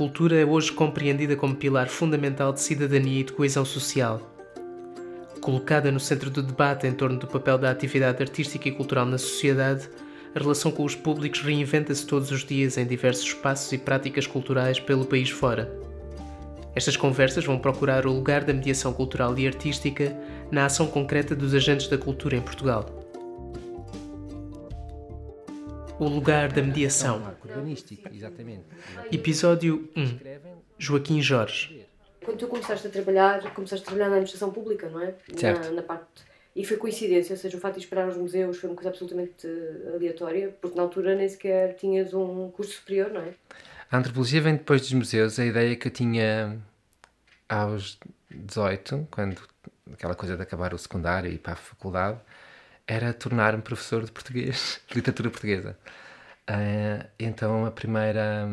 cultura é hoje compreendida como pilar fundamental de cidadania e de coesão social. Colocada no centro do debate em torno do papel da atividade artística e cultural na sociedade, a relação com os públicos reinventa-se todos os dias em diversos espaços e práticas culturais pelo país fora. Estas conversas vão procurar o lugar da mediação cultural e artística na ação concreta dos agentes da cultura em Portugal. O lugar da mediação. Episódio 1. Joaquim Jorge. Quando tu começaste a trabalhar, começaste a trabalhar na administração pública, não é? Certo. Na, na parte e foi coincidência, ou seja, o facto de esperar os museus foi uma coisa absolutamente aleatória, porque na altura nem sequer tinhas um curso superior, não é? A antropologia vem depois dos museus. A ideia que eu tinha aos 18, quando aquela coisa de acabar o secundário e ir para a faculdade, era tornar-me professor de português, de literatura portuguesa. Uh, então a primeira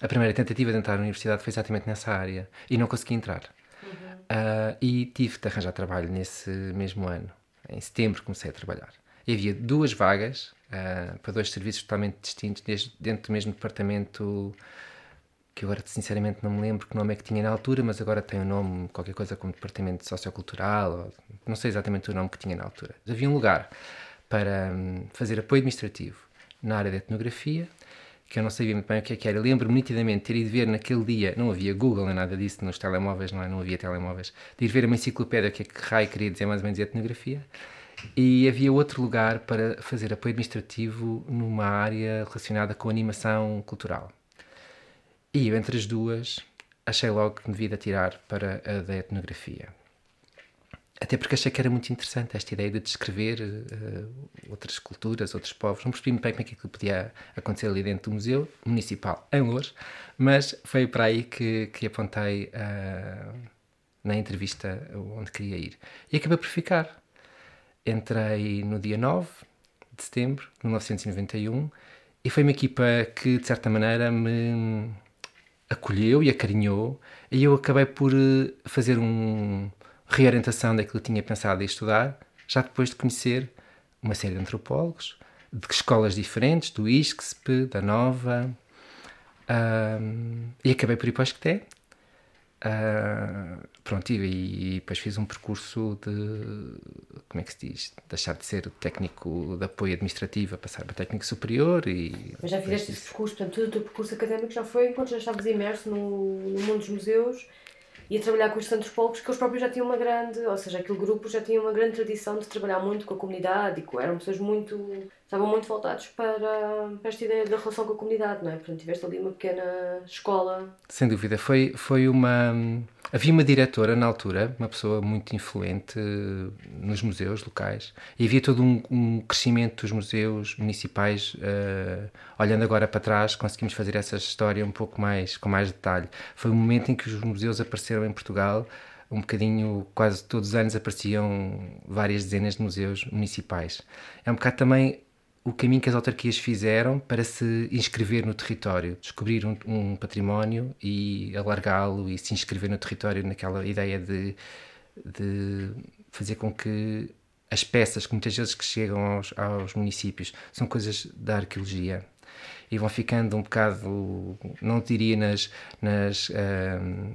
a primeira tentativa de entrar na universidade foi exatamente nessa área e não consegui entrar. Uh, e tive de arranjar trabalho nesse mesmo ano. Em setembro comecei a trabalhar. E havia duas vagas uh, para dois serviços totalmente distintos, desde, dentro do mesmo departamento que agora sinceramente não me lembro que nome é que tinha na altura, mas agora tem o um nome, qualquer coisa como Departamento Sociocultural, ou, não sei exatamente o nome que tinha na altura. Havia um lugar para um, fazer apoio administrativo na área da etnografia que eu não sabia muito bem o que é que era. Lembro-me nitidamente ter ido ver naquele dia, não havia Google nem nada disso nos telemóveis, não, é? não havia telemóveis, de ir ver uma enciclopédia que é que raio queria dizer mais ou menos etnografia. E havia outro lugar para fazer apoio administrativo numa área relacionada com animação cultural. E eu, entre as duas, achei logo que me devia tirar para a da etnografia. Até porque achei que era muito interessante esta ideia de descrever uh, outras culturas, outros povos. Não percebi muito bem como é que aquilo podia acontecer ali dentro do Museu Municipal em Louros, mas foi para aí que, que apontei uh, na entrevista onde queria ir. E acabei por ficar. Entrei no dia 9 de setembro de 1991 e foi uma equipa que, de certa maneira, me acolheu e acarinhou e eu acabei por eh, fazer um reorientação daquilo que tinha pensado em estudar, já depois de conhecer uma série de antropólogos, de escolas diferentes, do ISCSP, da Nova, um, e acabei por ir para o Esqueté. Uh, pronto, e, e, depois fiz um percurso de, como é que se diz, deixar de ser técnico de apoio administrativo a passar para técnico superior e... Mas já fizeste esse percurso, portanto, todo o teu percurso académico já foi enquanto já estavas imerso no, no mundo dos museus e a trabalhar com os antropólogos que eles próprios já tinham uma grande, ou seja, aquele grupo já tinha uma grande tradição de trabalhar muito com a comunidade e com, eram pessoas muito, estavam muito voltados para, para esta ideia da relação com a comunidade, não é? Portanto, tiveste ali uma pequena escola. Sem dúvida, foi, foi uma Havia uma diretora na altura, uma pessoa muito influente uh, nos museus locais, e havia todo um, um crescimento dos museus municipais. Uh, olhando agora para trás, conseguimos fazer essa história um pouco mais com mais detalhe. Foi um momento em que os museus apareceram em Portugal, um bocadinho, quase todos os anos apareciam várias dezenas de museus municipais. É um bocado também o caminho que as autarquias fizeram para se inscrever no território, descobrir um, um património e alargá-lo e se inscrever no território naquela ideia de, de fazer com que as peças que muitas vezes que chegam aos, aos municípios são coisas da arqueologia e vão ficando um bocado, não diria nas, nas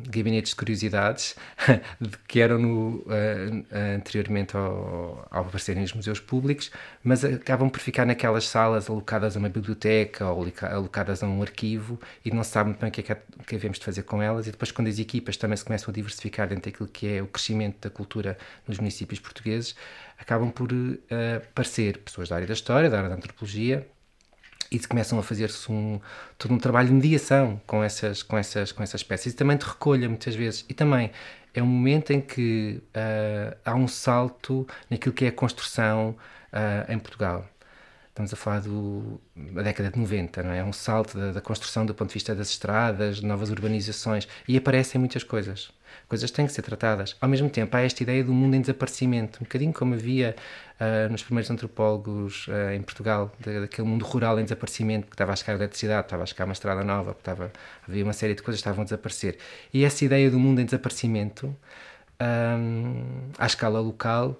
gabinetes de curiosidades que eram no, uh, anteriormente ao, ao aparecerem nos museus públicos, mas acabam por ficar naquelas salas alocadas a uma biblioteca ou alocadas a um arquivo e não se sabe muito bem o que é que, é, que de fazer com elas. E depois quando as equipas também se começam a diversificar dentro daquilo que é o crescimento da cultura nos municípios portugueses, acabam por uh, aparecer pessoas da área da história, da área da antropologia, e começam a fazer-se um, todo um trabalho de mediação com essas, com, essas, com essas peças e também de recolha muitas vezes. E também é um momento em que uh, há um salto naquilo que é a construção uh, em Portugal. Estamos a falar da década de 90, não é? É um salto da, da construção do ponto de vista das estradas, novas urbanizações e aparecem muitas coisas coisas têm que ser tratadas. Ao mesmo tempo, há esta ideia do mundo em desaparecimento, um bocadinho como havia uh, nos primeiros antropólogos uh, em Portugal, daquele mundo rural em desaparecimento, porque estava a chegar a eletricidade, estava a chegar uma estrada nova, estava, havia uma série de coisas que estavam a desaparecer. E essa ideia do mundo em desaparecimento, um, à escala local,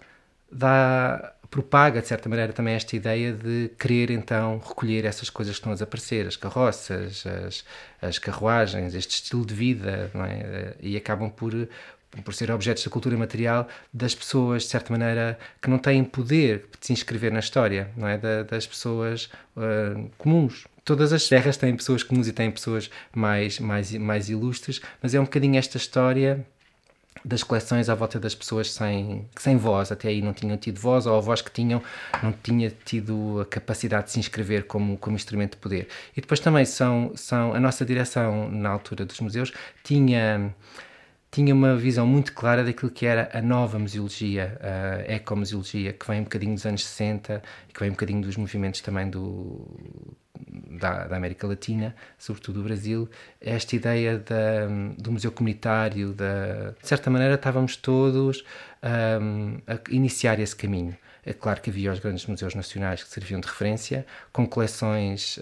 dá propaga, de certa maneira, também esta ideia de querer então recolher essas coisas que estão a desaparecer, as carroças, as, as carruagens, este estilo de vida, é? E acabam por, por ser objetos da cultura material das pessoas, de certa maneira, que não têm poder de se inscrever na história, não é? Da, das pessoas uh, comuns. Todas as terras têm pessoas comuns e têm pessoas mais, mais, mais ilustres, mas é um bocadinho esta história das coleções à volta das pessoas sem, sem voz, até aí não tinham tido voz, ou a voz que tinham não tinha tido a capacidade de se inscrever como, como instrumento de poder. E depois também são, são a nossa direção na altura dos museus tinha tinha uma visão muito clara daquilo que era a nova museologia, a ecomuseologia, que vem um bocadinho dos anos 60 e que vem um bocadinho dos movimentos também do, da, da, América Latina, sobretudo do Brasil, esta ideia da, do museu comunitário, da, de certa maneira estávamos todos um, a iniciar esse caminho. É claro que havia os grandes museus nacionais que serviam de referência, com coleções uh,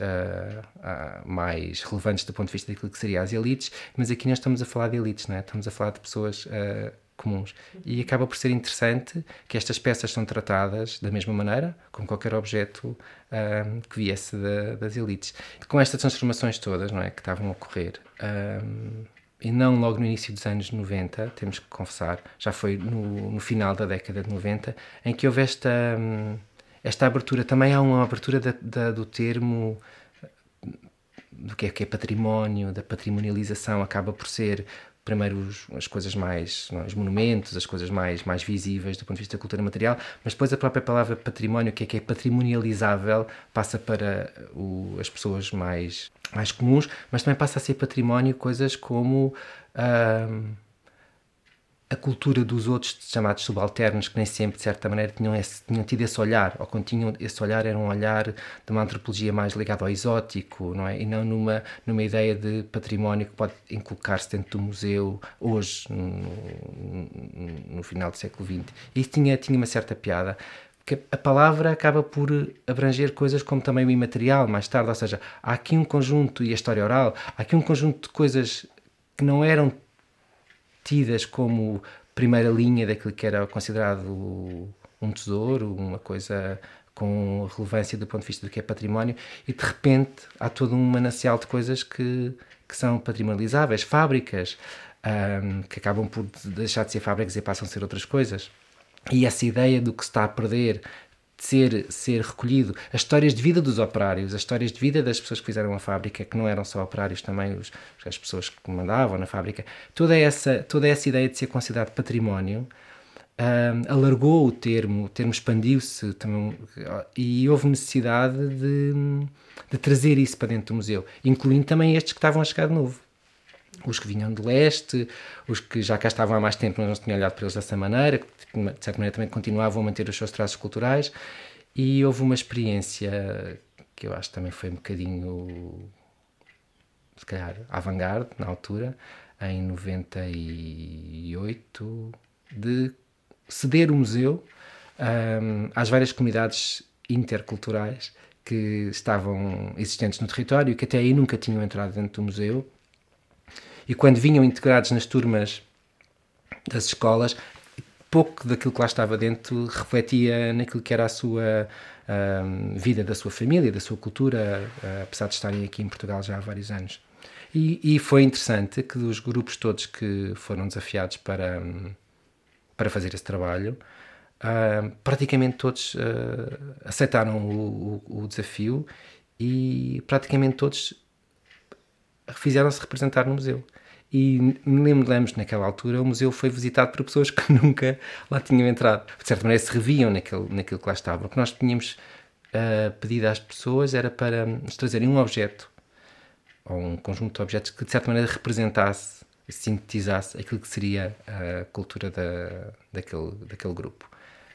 uh, mais relevantes do ponto de vista daquilo que seria as elites, mas aqui nós estamos a falar de elites, não é? estamos a falar de pessoas uh, comuns. E acaba por ser interessante que estas peças são tratadas da mesma maneira, como qualquer objeto um, que viesse da, das elites. Com estas transformações todas não é, que estavam a ocorrer. Um, e não logo no início dos anos 90, temos que confessar, já foi no, no final da década de 90, em que houve esta, esta abertura. Também há uma abertura da, da, do termo do que é, que é património, da patrimonialização, acaba por ser primeiro os, as coisas mais, não, os monumentos, as coisas mais, mais visíveis do ponto de vista da cultura material, mas depois a própria palavra património, que é que é patrimonializável, passa para o, as pessoas mais, mais comuns, mas também passa a ser património coisas como a cultura dos outros chamados subalternos, que nem sempre, de certa maneira, tinham, esse, tinham tido esse olhar, ou quando tinham esse olhar era um olhar de uma antropologia mais ligada ao exótico, não é? E não numa, numa ideia de património que pode inculcar-se dentro do museu hoje, no, no, final do século XX. E isso tinha, tinha uma certa piada, que a palavra acaba por abranger coisas como também o imaterial mais tarde, ou seja, há aqui um conjunto, e a história oral, há aqui um conjunto de coisas que não eram tidas como primeira linha daquilo que era considerado um tesouro, uma coisa com relevância do ponto de vista do que é património, e de repente há todo um manancial de coisas que, que são patrimonializáveis, fábricas, um, que acabam por deixar de ser fábricas e passam a ser outras coisas. E essa ideia do que se está a perder ser, ser recolhido. As histórias de vida dos operários, as histórias de vida das pessoas que fizeram a fábrica, que não eram só operários, também os, as pessoas que mandavam na fábrica, toda essa, toda essa ideia de ser considerado património um, alargou o termo, o termo expandiu-se e houve necessidade de, de trazer isso para dentro do museu, incluindo também estes que estavam a chegar de novo os que vinham de leste, os que já cá estavam há mais tempo, mas não se tinha olhado para eles dessa maneira, que de certa maneira também continuavam a manter os seus traços culturais. E houve uma experiência que eu acho que também foi um bocadinho, se calhar, avant-garde na altura, em 98, de ceder o museu um, às várias comunidades interculturais que estavam existentes no território e que até aí nunca tinham entrado dentro do museu e quando vinham integrados nas turmas das escolas, pouco daquilo que lá estava dentro refletia naquilo que era a sua vida, da sua família, da sua cultura, uh, apesar de estarem aqui em Portugal já há vários anos. E, e foi interessante que dos grupos todos que foram desafiados para, para fazer esse trabalho, uh, praticamente todos uh, aceitaram o, o, o desafio e praticamente todos fizeram-se representar no museu. E lembramos, naquela altura, o museu foi visitado por pessoas que nunca lá tinham entrado. De certa maneira, se reviam naquilo que lá estava. O que nós tínhamos uh, pedido às pessoas era para nos trazerem um objeto, ou um conjunto de objetos que, de certa maneira, representasse sintetizasse aquilo que seria a cultura da, daquele, daquele grupo.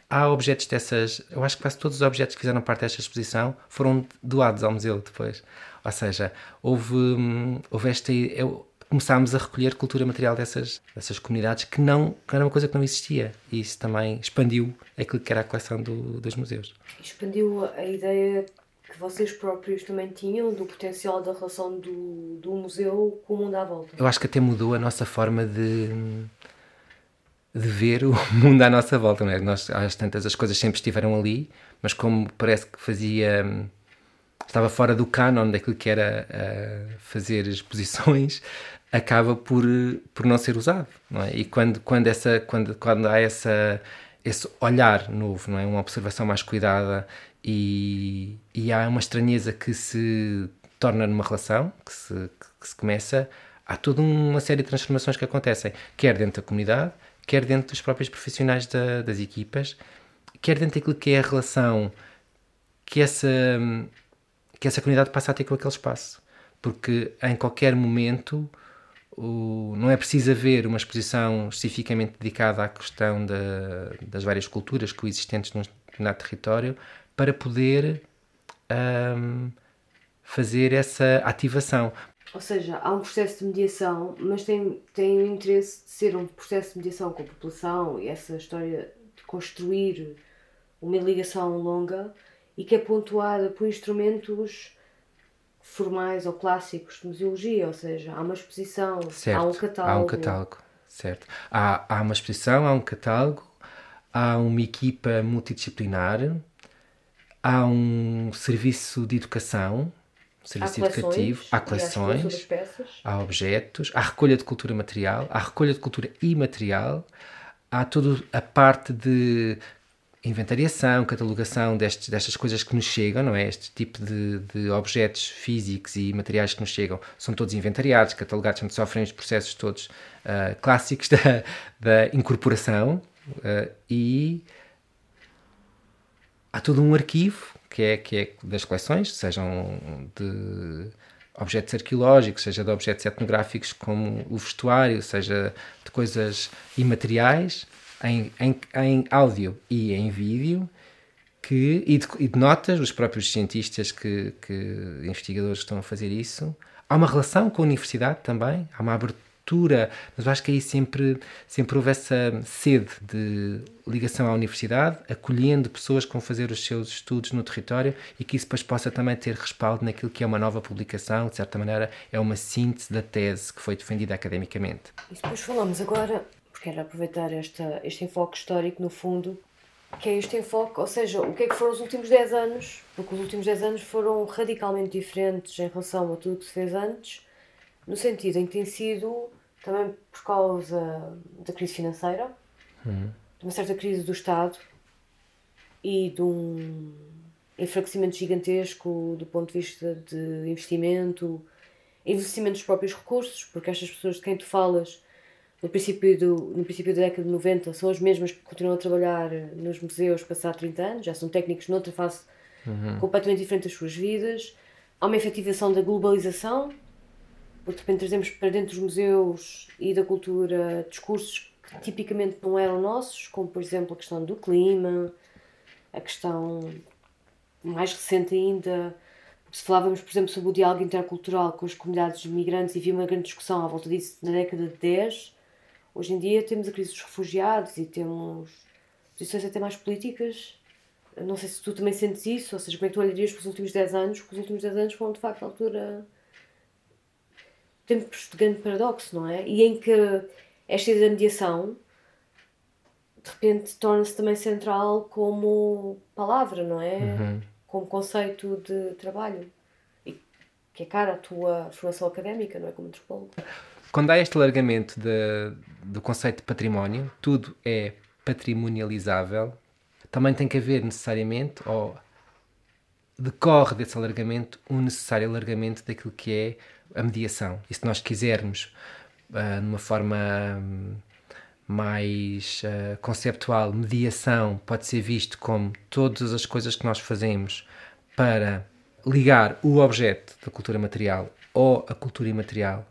Há objetos dessas, eu acho que quase todos os objetos que fizeram parte desta exposição foram doados ao museu depois. Ou seja, houve, hum, houve esta. Eu, começámos a recolher cultura material dessas, dessas comunidades que não que era uma coisa que não existia. E isso também expandiu aquilo que era a coleção do, dos museus. Expandiu a ideia que vocês próprios também tinham do potencial da relação do, do museu com o mundo à volta. Eu acho que até mudou a nossa forma de de ver o mundo à nossa volta, não é? Nós, às tantas, as coisas sempre estiveram ali, mas como parece que fazia. Estava fora do canon daquilo que era uh, fazer exposições, acaba por, por não ser usado, não é? E quando, quando, essa, quando, quando há essa, esse olhar novo, não é? Uma observação mais cuidada e, e há uma estranheza que se torna numa relação, que se, que se começa, há toda uma série de transformações que acontecem, quer dentro da comunidade, quer dentro dos próprios profissionais da, das equipas, quer dentro daquilo que é a relação que essa, que essa comunidade passa a ter com aquele espaço. Porque em qualquer momento o, não é preciso haver uma exposição especificamente dedicada à questão da, das várias culturas coexistentes num determinado território para poder um, fazer essa ativação. Ou seja, há um processo de mediação, mas tem, tem o interesse de ser um processo de mediação com a população e essa história de construir uma ligação longa e que é pontuada por instrumentos formais ou clássicos de museologia, ou seja, há uma exposição, certo, há um catálogo. Há um catálogo, certo. Há, há uma exposição, há um catálogo, há uma equipa multidisciplinar, há um serviço de educação serviço há educativo, há coleções, há objetos, há recolha de cultura material, há recolha de cultura imaterial, há toda a parte de inventariação, catalogação destes, destas coisas que nos chegam, não é? Este tipo de, de, objetos físicos e materiais que nos chegam são todos inventariados, catalogados, portanto, sofrem os processos todos uh, clássicos da, da incorporação uh, e há todo um arquivo que é, que é das coleções, sejam de objetos arqueológicos, seja de objetos etnográficos como o vestuário, seja de coisas imateriais, em, em, em áudio e em vídeo, que, e, de, e de notas, os próprios cientistas que, que investigadores estão a fazer isso. Há uma relação com a universidade também, há uma abertura mas eu acho que aí sempre, sempre houve essa sede de ligação à universidade, acolhendo pessoas que vão fazer os seus estudos no território e que isso depois possa também ter respaldo naquilo que é uma nova publicação, de certa maneira é uma síntese da tese que foi defendida academicamente. E depois falamos agora, era aproveitar esta, este enfoque histórico no fundo, que é este enfoque, ou seja, o que é que foram os últimos 10 anos, porque os últimos 10 anos foram radicalmente diferentes em relação a tudo que se fez antes, no sentido em que tem sido também por causa da crise financeira, uhum. de uma certa crise do Estado e de um enfraquecimento gigantesco do ponto de vista de investimento, investimento dos próprios recursos, porque estas pessoas de quem tu falas no princípio, do, no princípio da década de 90 são as mesmas que continuam a trabalhar nos museus passados 30 anos, já são técnicos noutra fase uhum. completamente diferente das suas vidas. Há uma efetivação da globalização, porque de repente trazemos para dentro dos museus e da cultura discursos que tipicamente não eram nossos, como por exemplo a questão do clima, a questão mais recente ainda, se falávamos, por exemplo, sobre o diálogo intercultural com as comunidades migrantes e havia uma grande discussão à volta disso na década de 10, hoje em dia temos a crise dos refugiados e temos posições até mais políticas. Não sei se tu também sentes isso, ou seja, como é que tu olharias para os últimos 10 anos, porque os últimos 10 anos foram de facto a altura tempos de grande paradoxo, não é? E em que esta ideia da mediação de repente torna-se também central como palavra, não é? Uhum. Como conceito de trabalho. E que é cara a tua formação académica, não é? Como antropólogo. Quando há este alargamento de, do conceito de património, tudo é patrimonializável, também tem que haver necessariamente, ou decorre desse alargamento, um necessário alargamento daquilo que é a mediação. E se nós quisermos, uh, numa forma um, mais uh, conceptual, mediação pode ser visto como todas as coisas que nós fazemos para ligar o objeto da cultura material ou a cultura imaterial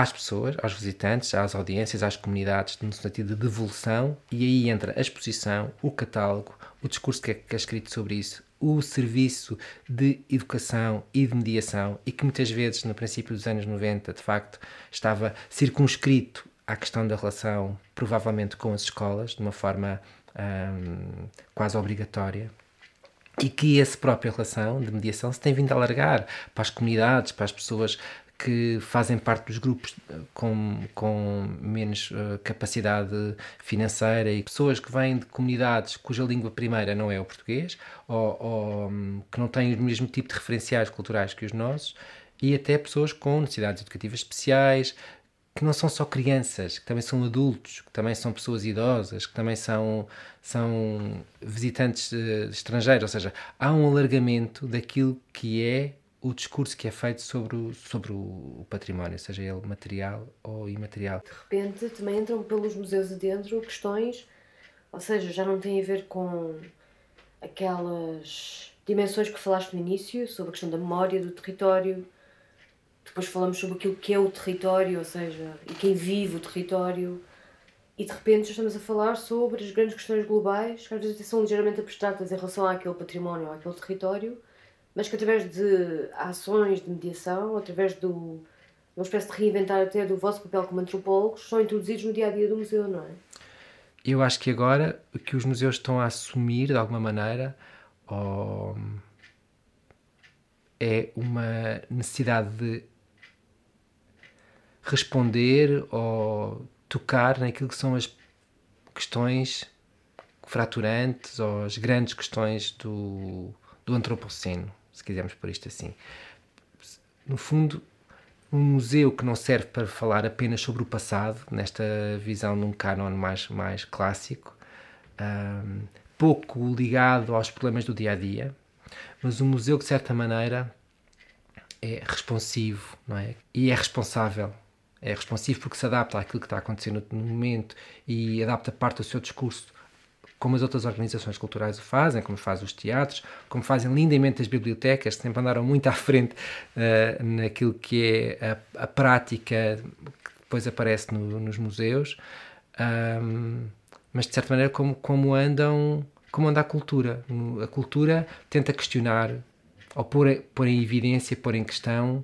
às pessoas, aos visitantes, às audiências, às comunidades, no sentido de devolução, e aí entra a exposição, o catálogo, o discurso que é, que é escrito sobre isso, o serviço de educação e de mediação e que muitas vezes no princípio dos anos 90 de facto estava circunscrito à questão da relação provavelmente com as escolas de uma forma hum, quase obrigatória e que essa própria relação de mediação se tem vindo a alargar para as comunidades, para as pessoas que fazem parte dos grupos com, com menos uh, capacidade financeira e pessoas que vêm de comunidades cuja língua primeira não é o português ou, ou um, que não têm o mesmo tipo de referenciais culturais que os nossos e até pessoas com necessidades educativas especiais, que não são só crianças, que também são adultos, que também são pessoas idosas, que também são, são visitantes uh, estrangeiros. Ou seja, há um alargamento daquilo que é o discurso que é feito sobre o, sobre o património, seja ele material ou imaterial. De repente também entram pelos museus adentro questões, ou seja, já não tem a ver com aquelas dimensões que falaste no início, sobre a questão da memória, do território, depois falamos sobre aquilo que é o território, ou seja, e quem vive o território. E de repente estamos a falar sobre as grandes questões globais, que às vezes são ligeiramente abstratas em relação àquele património, àquele território, mas que através de ações de mediação, através de uma espécie de reinventar até do vosso papel como antropólogos, são introduzidos no dia a dia do museu, não é? Eu acho que agora que os museus estão a assumir, de alguma maneira, ou é uma necessidade de responder ou tocar naquilo que são as questões fraturantes ou as grandes questões do, do antropoceno, se quisermos por isto assim. No fundo, um museu que não serve para falar apenas sobre o passado, nesta visão num canon mais, mais clássico, um, pouco ligado aos problemas do dia a dia, mas um museu que, de certa maneira, é responsivo não é? e é responsável é responsivo porque se adapta àquilo que está acontecendo no momento e adapta parte do seu discurso como as outras organizações culturais o fazem, como fazem os teatros, como fazem lindamente as bibliotecas, sempre andaram muito à frente uh, naquilo que é a, a, prática que depois aparece no, nos museus, um, mas de certa maneira como, como andam como anda a cultura. A cultura tenta questionar ou pôr, pôr em evidência, pôr em questão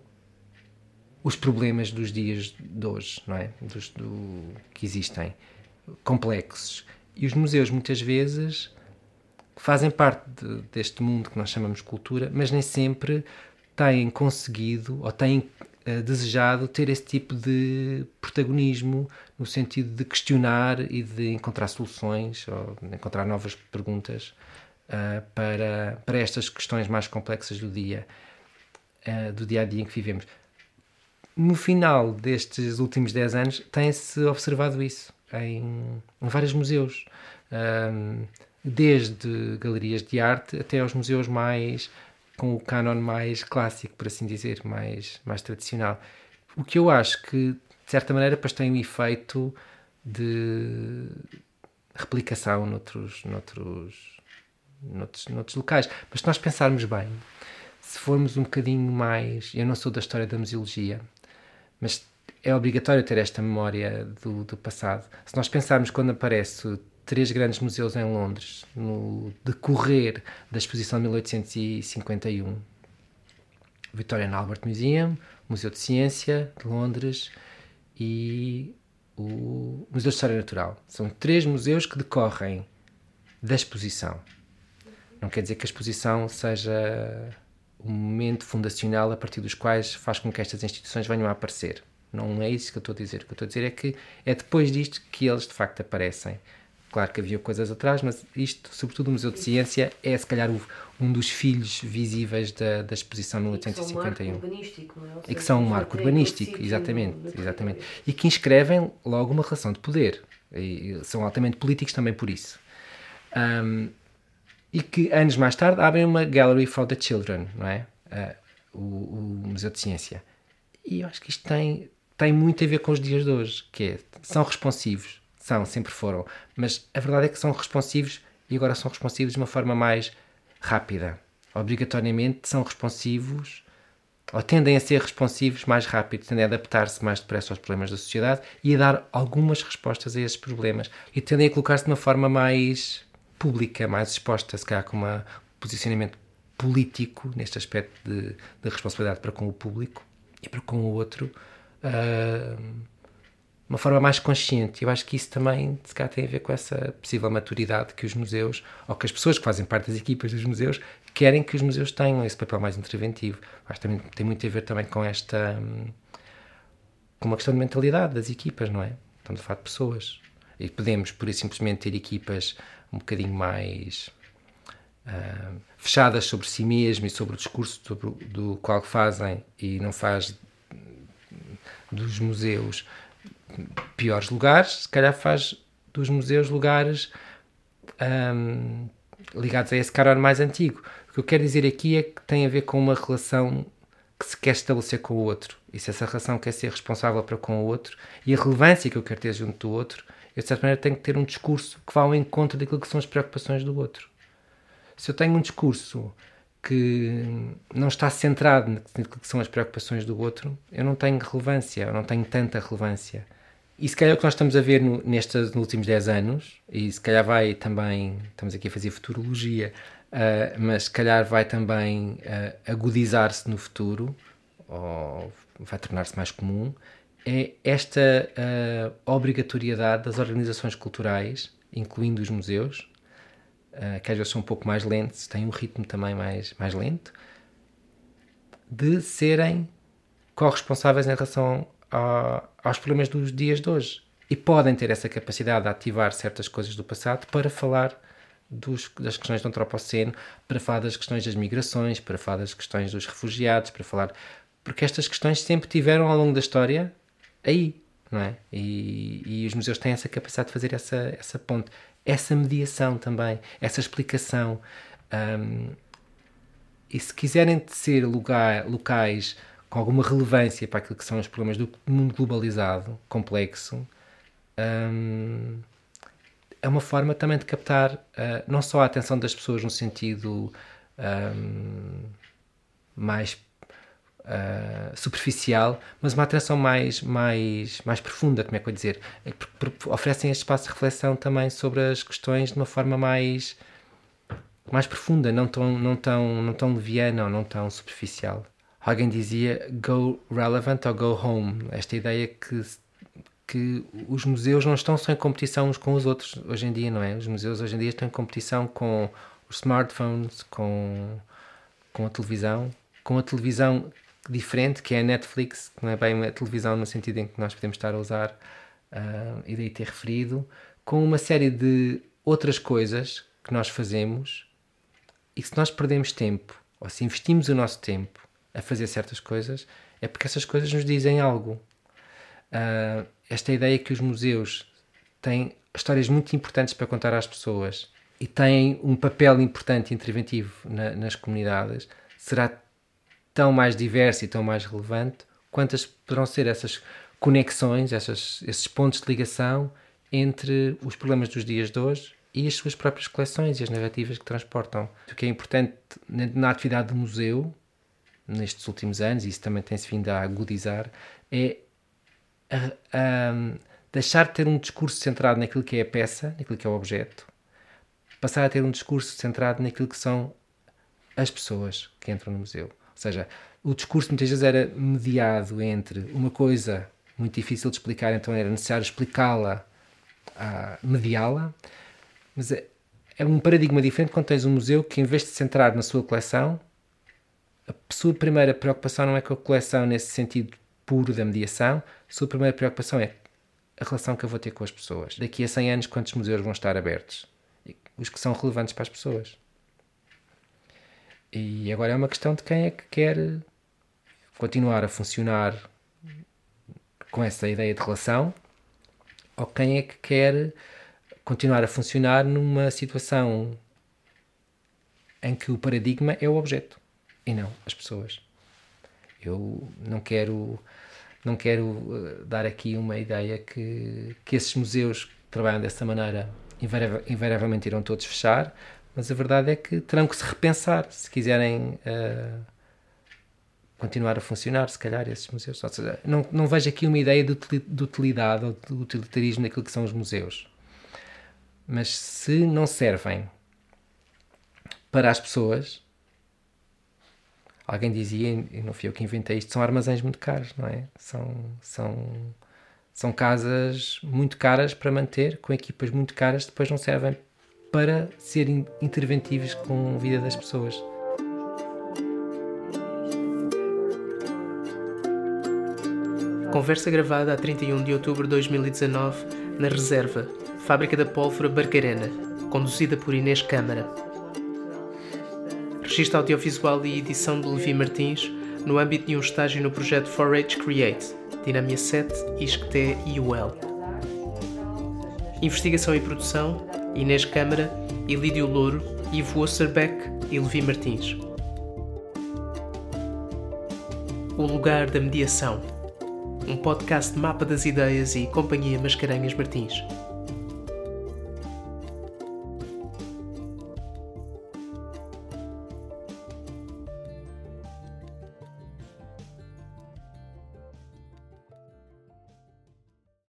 os problemas dos dias de hoje, não é? Dos, do, que existem, complexos. E os museus, muitas vezes, fazem parte de, deste mundo que nós chamamos cultura, mas nem sempre têm conseguido ou têm uh, desejado ter esse tipo de protagonismo no sentido de questionar e de encontrar soluções ou encontrar novas perguntas uh, para, para estas questões mais complexas do dia, uh, do dia a dia em que vivemos. No final destes últimos 10 anos tem-se observado isso em, em vários museus. Um, desde galerias de arte até aos museus mais com o canon mais clássico, por assim dizer, mais, mais tradicional. O que eu acho que, de certa maneira, depois tem um efeito de replicação noutros, noutros, noutros, noutros locais. Mas se nós pensarmos bem, se formos um bocadinho mais. Eu não sou da história da museologia, mas é obrigatório ter esta memória do, do passado. Se nós pensarmos quando aparece três grandes museus em Londres, no decorrer da exposição de 1851, Victoria and Albert Museum, Museu de Ciência de Londres e o Museu de História Natural. São três museus que decorrem da exposição. Não quer dizer que a exposição seja o momento fundacional a partir dos quais faz com que estas instituições venham a aparecer. Não é isso que eu estou a dizer. O que eu estou a dizer é que é depois disto que eles de facto aparecem. Claro que havia coisas atrás, mas isto, sobretudo o Museu de Ciência, é se calhar um dos filhos visíveis da, da exposição de 1851. E que são um marco urbanístico, exatamente, exatamente. E que inscrevem logo uma relação de poder. E são altamente políticos também por isso. Um, e que anos mais tarde abrem uma Gallery for the Children, não é? Uh, o, o, Museu de Ciência. E eu acho que isto tem, tem muito a ver com os dias de hoje, que é, são responsivos, são, sempre foram, mas a verdade é que são responsivos e agora são responsivos de uma forma mais rápida. Obrigatoriamente são responsivos ou tendem a ser responsivos mais rápido, tendem a adaptar-se mais depressa aos problemas da sociedade e a dar algumas respostas a esses problemas. E tendem a colocar-se de uma forma mais pública, mais exposta, se calhar com um posicionamento político neste aspecto de, de, responsabilidade para com o público e para com o outro, uh, uma forma mais consciente. Eu acho que isso também, se calhar, tem a ver com essa possível maturidade que os museus, ou que as pessoas que fazem parte das equipas dos museus, querem que os museus tenham esse papel mais interventivo. Acho que também tem muito a ver também com esta. com uma questão de mentalidade das equipas, não é? Falar de pessoas. E podemos, por isso, simplesmente ter equipas um bocadinho mais uh, fechadas sobre si mesmo e sobre o discurso sobre, do qual fazem e não faz dos museus piores lugares, se calhar faz dos museus lugares um, ligados a esse caráter mais antigo. O que eu quero dizer aqui é que tem a ver com uma relação que se quer estabelecer com o outro. E se essa relação quer ser responsável para com o outro e a relevância que eu quero ter junto do outro, eu de certa maneira tenho que ter um discurso que vá ao encontro daquilo que são as preocupações do outro. Se eu tenho um discurso que não está centrado naquilo que são as preocupações do outro, eu não tenho relevância, eu não tenho tanta relevância. E se calhar o que nós estamos a ver no, nestes nos últimos 10 anos, e se calhar vai também, estamos aqui a fazer futurologia, uh, mas se calhar vai também uh, agudizar-se no futuro, ou vai tornar-se mais comum, é esta uh, obrigatoriedade das organizações culturais, incluindo os museus, que às vezes são um pouco mais lentos, têm um ritmo também mais, mais lento, de serem corresponsáveis em relação a, aos problemas dos dias de hoje. E podem ter essa capacidade de ativar certas coisas do passado para falar dos, das questões do antropoceno, para falar das questões das migrações, para falar das questões dos refugiados, para falar. Porque estas questões sempre tiveram ao longo da história aí, não é? E, e os museus têm essa capacidade de fazer essa, essa ponte, essa mediação também, essa explicação. Um, e se quiserem ser lugar, locais com alguma relevância para aquilo que são os problemas do mundo globalizado, complexo, um, é uma forma também de captar uh, não só a atenção das pessoas no sentido um, mais uh, superficial, mas uma atenção mais, mais, mais profunda, como é que eu dizer? É oferecem este espaço de reflexão também sobre as questões de uma forma mais, mais profunda, não tão, não, tão, não tão leviana ou não tão superficial alguém dizia go relevant ou go home. Esta ideia que, que os museus não estão só em competição uns com os outros hoje em dia, não é? Os museus hoje em dia estão em competição com os smartphones, com, com a televisão, com a televisão diferente que é a Netflix, que não é bem uma televisão no sentido em que nós podemos estar a usar uh, e daí ter referido, com uma série de outras coisas que nós fazemos e se nós perdemos tempo ou se investimos o nosso tempo a fazer certas coisas, é porque essas coisas nos dizem algo. Uh, esta ideia que os museus têm histórias muito importantes para contar às pessoas e têm um papel importante e interventivo na, nas comunidades será tão mais diverso e tão mais relevante quantas poderão ser essas conexões, essas, esses pontos de ligação entre os problemas dos dias de hoje e as suas próprias coleções e as narrativas que transportam. O que é importante na atividade do museu nestes últimos anos, e isso também tem-se vindo a agudizar, é a, a, deixar de ter um discurso centrado naquilo que é a peça, naquilo que é o objeto, passar a ter um discurso centrado naquilo que são as pessoas que entram no museu. Seja, o discurso muitas vezes era mediado entre uma coisa muito difícil de explicar, então era necessário explicá-la, mediá-la, mas é, é um paradigma diferente quando tens um museu que, em vez de se centrar na sua coleção, a sua primeira preocupação não é com a coleção nesse sentido puro da mediação, a sua primeira preocupação é a relação que eu vou ter com as pessoas. Daqui a 100 anos, quantos museus vão estar abertos? Os que são relevantes para as pessoas. E agora é uma questão de quem é que quer continuar a funcionar com essa ideia de relação ou quem é que quer continuar a funcionar numa situação em que o paradigma é o objeto e não as pessoas. Eu não quero não quero eh, dar aqui uma ideia que, que esses museus que trabalham dessa maneira invariavelmente irão todos fechar, mas a verdade é que terão que se repensar se quiserem uh, continuar a funcionar, se calhar, esses museus. Seja, não, não vejo aqui uma ideia de, de utilidade ou de utilitarismo naquilo que são os museus. Mas se não servem para as pessoas, alguém dizia, e não fui eu que inventei isto, são armazéns muito caros, não é? São, são, são casas muito caras para manter, com equipas muito caras, depois não servem para serem interventivos com a vida das pessoas. Conversa gravada a 31 de outubro de 2019 na Reserva, Fábrica da Pólvora Barcarena, conduzida por Inês Câmara. Registro audiovisual e edição de Levi Martins no âmbito de um estágio no projeto 4H Create, Dinamia 7, Isqueté e UEL. Investigação e produção, Inês Câmara, Ilídio Louro, Ivo Osterbeck e Levi Martins. O Lugar da Mediação, um podcast mapa das ideias e Companhia Mascarenhas Martins.